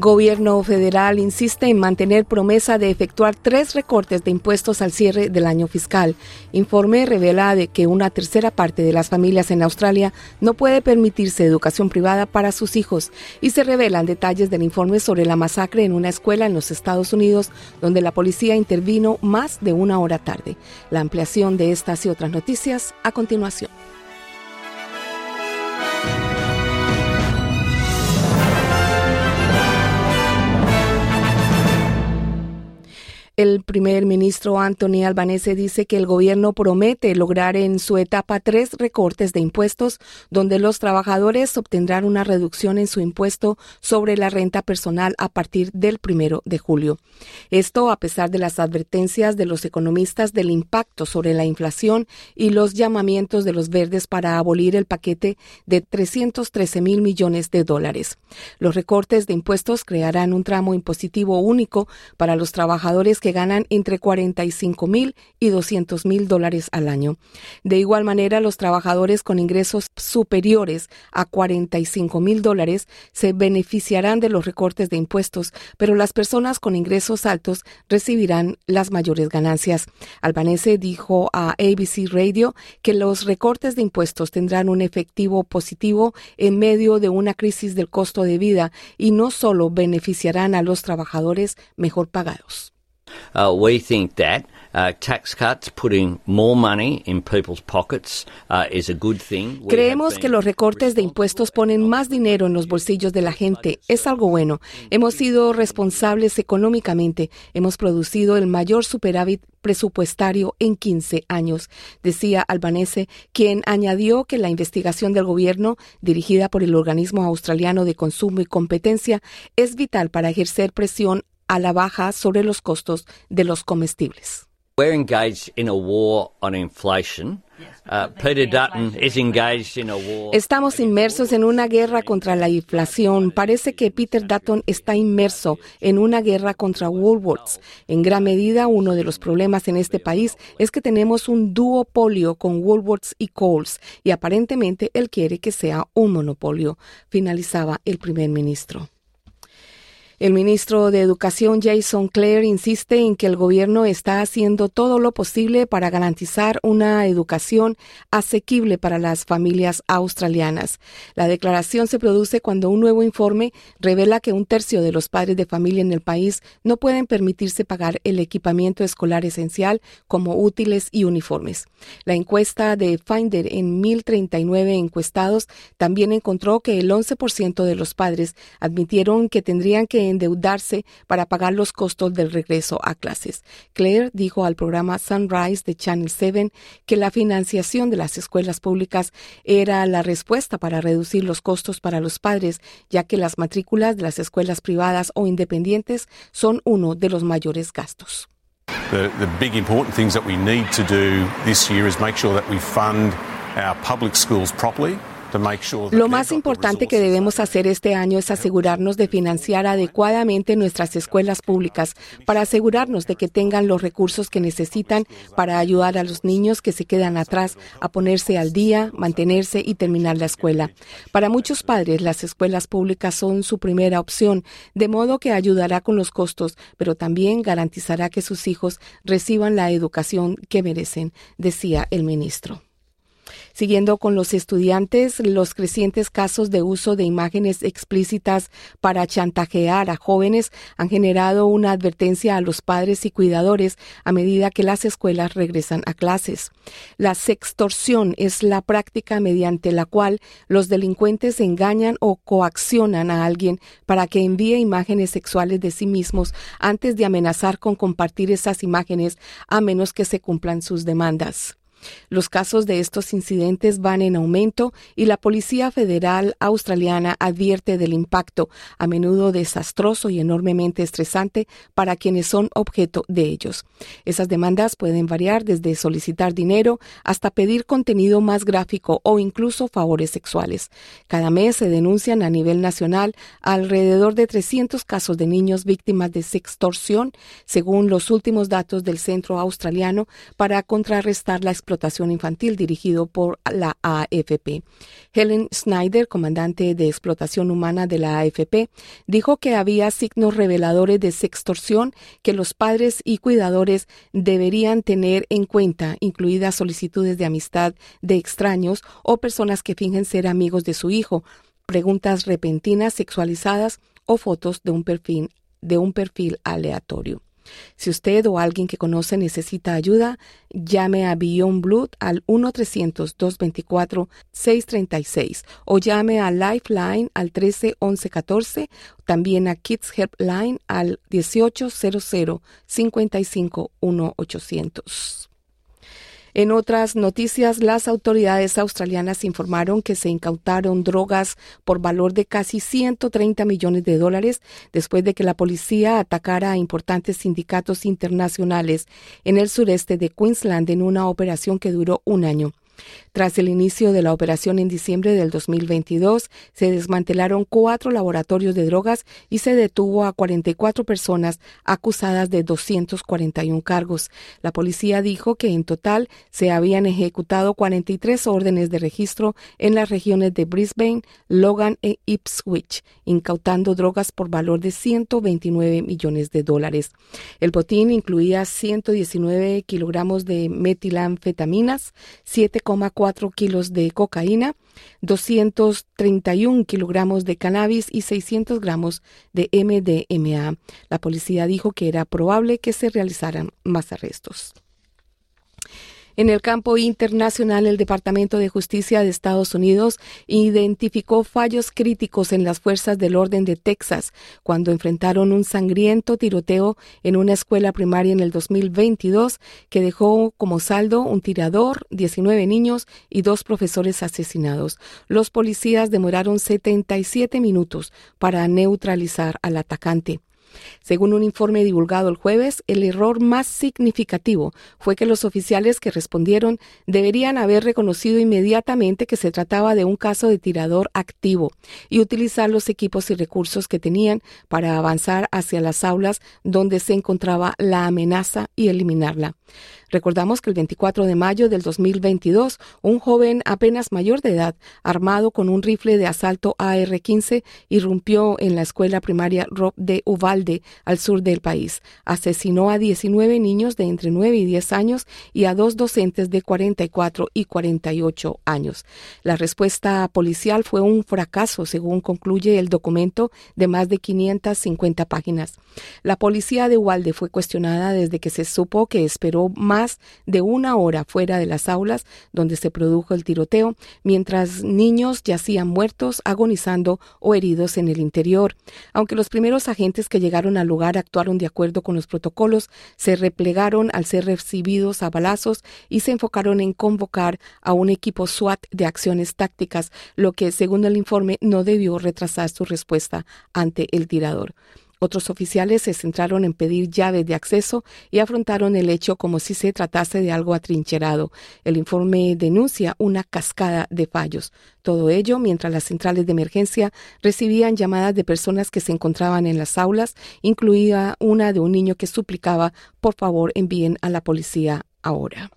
Gobierno federal insiste en mantener promesa de efectuar tres recortes de impuestos al cierre del año fiscal. Informe revela de que una tercera parte de las familias en Australia no puede permitirse educación privada para sus hijos y se revelan detalles del informe sobre la masacre en una escuela en los Estados Unidos donde la policía intervino más de una hora tarde. La ampliación de estas y otras noticias a continuación. El primer ministro Anthony Albanese dice que el gobierno promete lograr en su etapa tres recortes de impuestos, donde los trabajadores obtendrán una reducción en su impuesto sobre la renta personal a partir del primero de julio. Esto a pesar de las advertencias de los economistas del impacto sobre la inflación y los llamamientos de los verdes para abolir el paquete de 313 mil millones de dólares. Los recortes de impuestos crearán un tramo impositivo único para los trabajadores que ganan entre 45 mil y 200 mil dólares al año. De igual manera, los trabajadores con ingresos superiores a 45 mil dólares se beneficiarán de los recortes de impuestos, pero las personas con ingresos altos recibirán las mayores ganancias. Albanese dijo a ABC Radio que los recortes de impuestos tendrán un efectivo positivo en medio de una crisis del costo de vida y no solo beneficiarán a los trabajadores mejor pagados. Uh, we think that uh, tax cuts, putting more money in people's pockets, uh, is a good thing. Creemos que los recortes de impuestos ponen más dinero en los bolsillos de la gente. Es algo bueno. Hemos sido responsables económicamente. Hemos producido el mayor superávit presupuestario en 15 años, decía Albanese, quien añadió que la investigación del gobierno, dirigida por el Organismo Australiano de Consumo y Competencia, es vital para ejercer presión a la baja sobre los costos de los comestibles. We're engaged in a war on inflation. Uh, Peter Dutton is engaged in a war. Estamos inmersos en una guerra contra la inflación. Parece que Peter Dutton está inmerso en una guerra contra Woolworths. En gran medida, uno de los problemas en este país es que tenemos un duopolio con Woolworths y Coles, y aparentemente él quiere que sea un monopolio, finalizaba el primer ministro. El ministro de Educación Jason Clare insiste en que el gobierno está haciendo todo lo posible para garantizar una educación asequible para las familias australianas. La declaración se produce cuando un nuevo informe revela que un tercio de los padres de familia en el país no pueden permitirse pagar el equipamiento escolar esencial como útiles y uniformes. La encuesta de Finder en 1039 encuestados también encontró que el 11% de los padres admitieron que tendrían que endeudarse para pagar los costos del regreso a clases. Claire dijo al programa Sunrise de Channel 7 que la financiación de las escuelas públicas era la respuesta para reducir los costos para los padres, ya que las matrículas de las escuelas privadas o independientes son uno de los mayores gastos. The, the big important things that we need to do this year is make sure that. Lo más importante que debemos hacer este año es asegurarnos de financiar adecuadamente nuestras escuelas públicas para asegurarnos de que tengan los recursos que necesitan para ayudar a los niños que se quedan atrás a ponerse al día, mantenerse y terminar la escuela. Para muchos padres, las escuelas públicas son su primera opción, de modo que ayudará con los costos, pero también garantizará que sus hijos reciban la educación que merecen, decía el ministro. Siguiendo con los estudiantes, los crecientes casos de uso de imágenes explícitas para chantajear a jóvenes han generado una advertencia a los padres y cuidadores a medida que las escuelas regresan a clases. La sextorsión es la práctica mediante la cual los delincuentes engañan o coaccionan a alguien para que envíe imágenes sexuales de sí mismos antes de amenazar con compartir esas imágenes a menos que se cumplan sus demandas. Los casos de estos incidentes van en aumento y la Policía Federal Australiana advierte del impacto, a menudo desastroso y enormemente estresante para quienes son objeto de ellos. Esas demandas pueden variar desde solicitar dinero hasta pedir contenido más gráfico o incluso favores sexuales. Cada mes se denuncian a nivel nacional alrededor de 300 casos de niños víctimas de sextorsión, según los últimos datos del Centro Australiano para contrarrestar la explotación infantil dirigido por la AFP. Helen Snyder, comandante de explotación humana de la AFP, dijo que había signos reveladores de sextorsión que los padres y cuidadores deberían tener en cuenta, incluidas solicitudes de amistad de extraños o personas que fingen ser amigos de su hijo, preguntas repentinas sexualizadas o fotos de un perfil, de un perfil aleatorio. Si usted o alguien que conoce necesita ayuda, llame a Beyond Blood al 1-300-224-636 o llame a Lifeline al 13-11-14, también a Kids Helpline al 1800 55 1800. En otras noticias, las autoridades australianas informaron que se incautaron drogas por valor de casi 130 millones de dólares después de que la policía atacara a importantes sindicatos internacionales en el sureste de Queensland en una operación que duró un año. Tras el inicio de la operación en diciembre del 2022, se desmantelaron cuatro laboratorios de drogas y se detuvo a 44 personas acusadas de 241 cargos. La policía dijo que en total se habían ejecutado 43 órdenes de registro en las regiones de Brisbane, Logan e Ipswich, incautando drogas por valor de 129 millones de dólares. El botín incluía 119 kilogramos de metilanfetaminas, 7,4 4 kilos de cocaína, 231 kilogramos de cannabis y 600 gramos de MDMA. La policía dijo que era probable que se realizaran más arrestos. En el campo internacional, el Departamento de Justicia de Estados Unidos identificó fallos críticos en las fuerzas del orden de Texas cuando enfrentaron un sangriento tiroteo en una escuela primaria en el 2022 que dejó como saldo un tirador, 19 niños y dos profesores asesinados. Los policías demoraron 77 minutos para neutralizar al atacante. Según un informe divulgado el jueves, el error más significativo fue que los oficiales que respondieron deberían haber reconocido inmediatamente que se trataba de un caso de tirador activo y utilizar los equipos y recursos que tenían para avanzar hacia las aulas donde se encontraba la amenaza y eliminarla. Recordamos que el 24 de mayo del 2022, un joven apenas mayor de edad, armado con un rifle de asalto AR-15, irrumpió en la escuela primaria Rob de Uvalde, al sur del país. Asesinó a 19 niños de entre 9 y 10 años y a dos docentes de 44 y 48 años. La respuesta policial fue un fracaso, según concluye el documento de más de 550 páginas. La policía de Uvalde fue cuestionada desde que se supo que esperó más más de una hora fuera de las aulas donde se produjo el tiroteo, mientras niños yacían muertos, agonizando o heridos en el interior. Aunque los primeros agentes que llegaron al lugar actuaron de acuerdo con los protocolos, se replegaron al ser recibidos a balazos y se enfocaron en convocar a un equipo SWAT de acciones tácticas, lo que, según el informe, no debió retrasar su respuesta ante el tirador. Otros oficiales se centraron en pedir llaves de acceso y afrontaron el hecho como si se tratase de algo atrincherado. El informe denuncia una cascada de fallos. Todo ello mientras las centrales de emergencia recibían llamadas de personas que se encontraban en las aulas, incluida una de un niño que suplicaba por favor envíen a la policía ahora.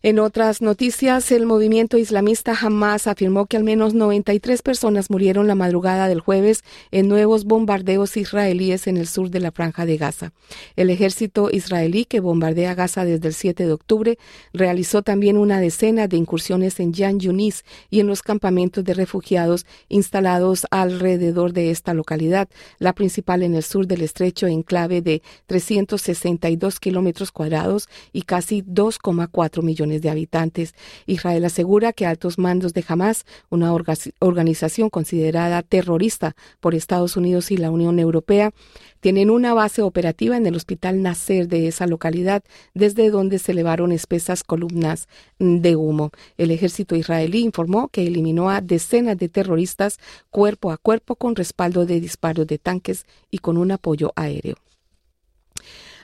En otras noticias, el movimiento islamista Hamas afirmó que al menos 93 personas murieron la madrugada del jueves en nuevos bombardeos israelíes en el sur de la franja de Gaza. El ejército israelí, que bombardea Gaza desde el 7 de octubre, realizó también una decena de incursiones en Yan Yunis y en los campamentos de refugiados instalados alrededor de esta localidad, la principal en el sur del estrecho enclave de 362 kilómetros cuadrados y casi 2,4 millones de habitantes. Israel asegura que altos mandos de Hamas, una organización considerada terrorista por Estados Unidos y la Unión Europea, tienen una base operativa en el Hospital Nasser de esa localidad, desde donde se elevaron espesas columnas de humo. El ejército israelí informó que eliminó a decenas de terroristas cuerpo a cuerpo con respaldo de disparos de tanques y con un apoyo aéreo.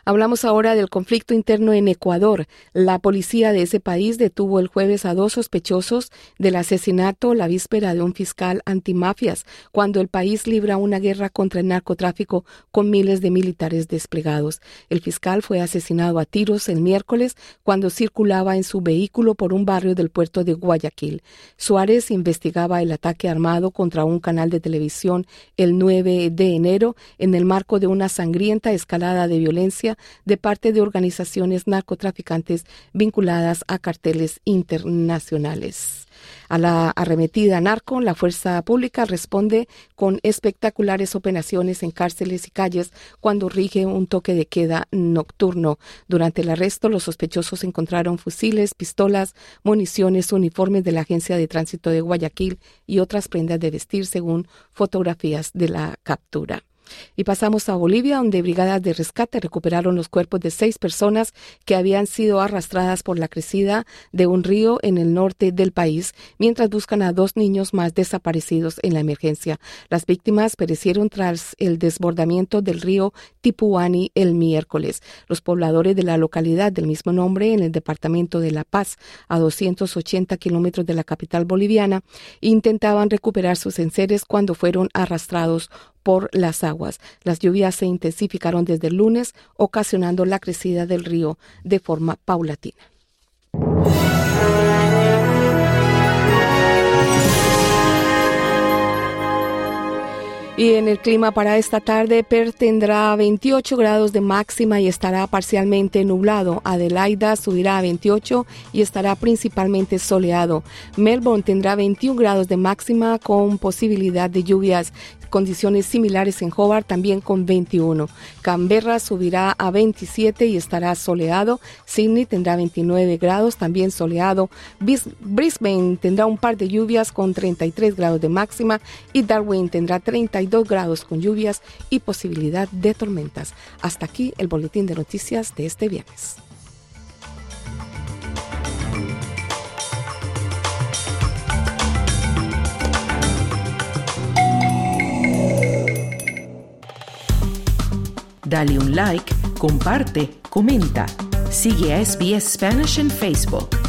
Hablamos ahora del conflicto interno en Ecuador. La policía de ese país detuvo el jueves a dos sospechosos del asesinato la víspera de un fiscal antimafias, cuando el país libra una guerra contra el narcotráfico con miles de militares desplegados. El fiscal fue asesinado a tiros el miércoles cuando circulaba en su vehículo por un barrio del puerto de Guayaquil. Suárez investigaba el ataque armado contra un canal de televisión el 9 de enero en el marco de una sangrienta escalada de violencia de parte de organizaciones narcotraficantes vinculadas a carteles internacionales. A la arremetida narco, la fuerza pública responde con espectaculares operaciones en cárceles y calles cuando rige un toque de queda nocturno. Durante el arresto, los sospechosos encontraron fusiles, pistolas, municiones, uniformes de la Agencia de Tránsito de Guayaquil y otras prendas de vestir según fotografías de la captura. Y pasamos a Bolivia, donde brigadas de rescate recuperaron los cuerpos de seis personas que habían sido arrastradas por la crecida de un río en el norte del país, mientras buscan a dos niños más desaparecidos en la emergencia. Las víctimas perecieron tras el desbordamiento del río Tipuani el miércoles. Los pobladores de la localidad del mismo nombre, en el departamento de La Paz, a 280 kilómetros de la capital boliviana, intentaban recuperar sus enseres cuando fueron arrastrados por las aguas. Las lluvias se intensificaron desde el lunes, ocasionando la crecida del río de forma paulatina. Y en el clima para esta tarde, Perth tendrá 28 grados de máxima y estará parcialmente nublado. Adelaida subirá a 28 y estará principalmente soleado. Melbourne tendrá 21 grados de máxima con posibilidad de lluvias condiciones similares en Hobart, también con 21. Canberra subirá a 27 y estará soleado. Sydney tendrá 29 grados, también soleado. Brisbane tendrá un par de lluvias con 33 grados de máxima y Darwin tendrá 32 grados con lluvias y posibilidad de tormentas. Hasta aquí el boletín de noticias de este viernes. Dale un like, comparte, comenta. Sigue a SBS Spanish en Facebook.